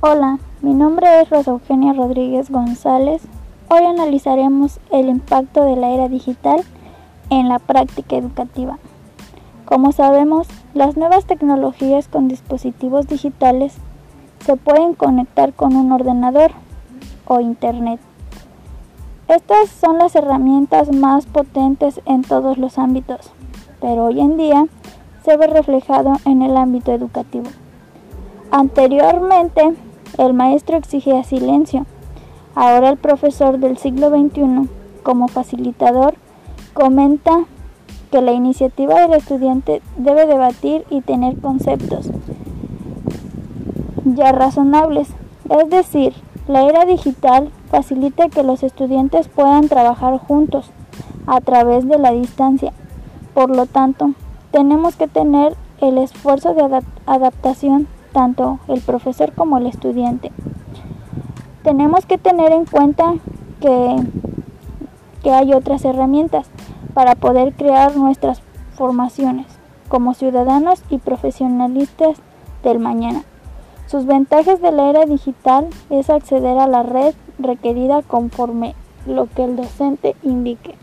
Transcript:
Hola, mi nombre es Rosa Eugenia Rodríguez González. Hoy analizaremos el impacto de la era digital en la práctica educativa. Como sabemos, las nuevas tecnologías con dispositivos digitales se pueden conectar con un ordenador o internet. Estas son las herramientas más potentes en todos los ámbitos, pero hoy en día se ve reflejado en el ámbito educativo. Anteriormente, el maestro exigía silencio. Ahora el profesor del siglo XXI, como facilitador, comenta que la iniciativa del estudiante debe debatir y tener conceptos ya razonables. Es decir, la era digital facilita que los estudiantes puedan trabajar juntos a través de la distancia. Por lo tanto, tenemos que tener el esfuerzo de adaptación tanto el profesor como el estudiante. Tenemos que tener en cuenta que, que hay otras herramientas para poder crear nuestras formaciones como ciudadanos y profesionalistas del mañana. Sus ventajas de la era digital es acceder a la red requerida conforme lo que el docente indique.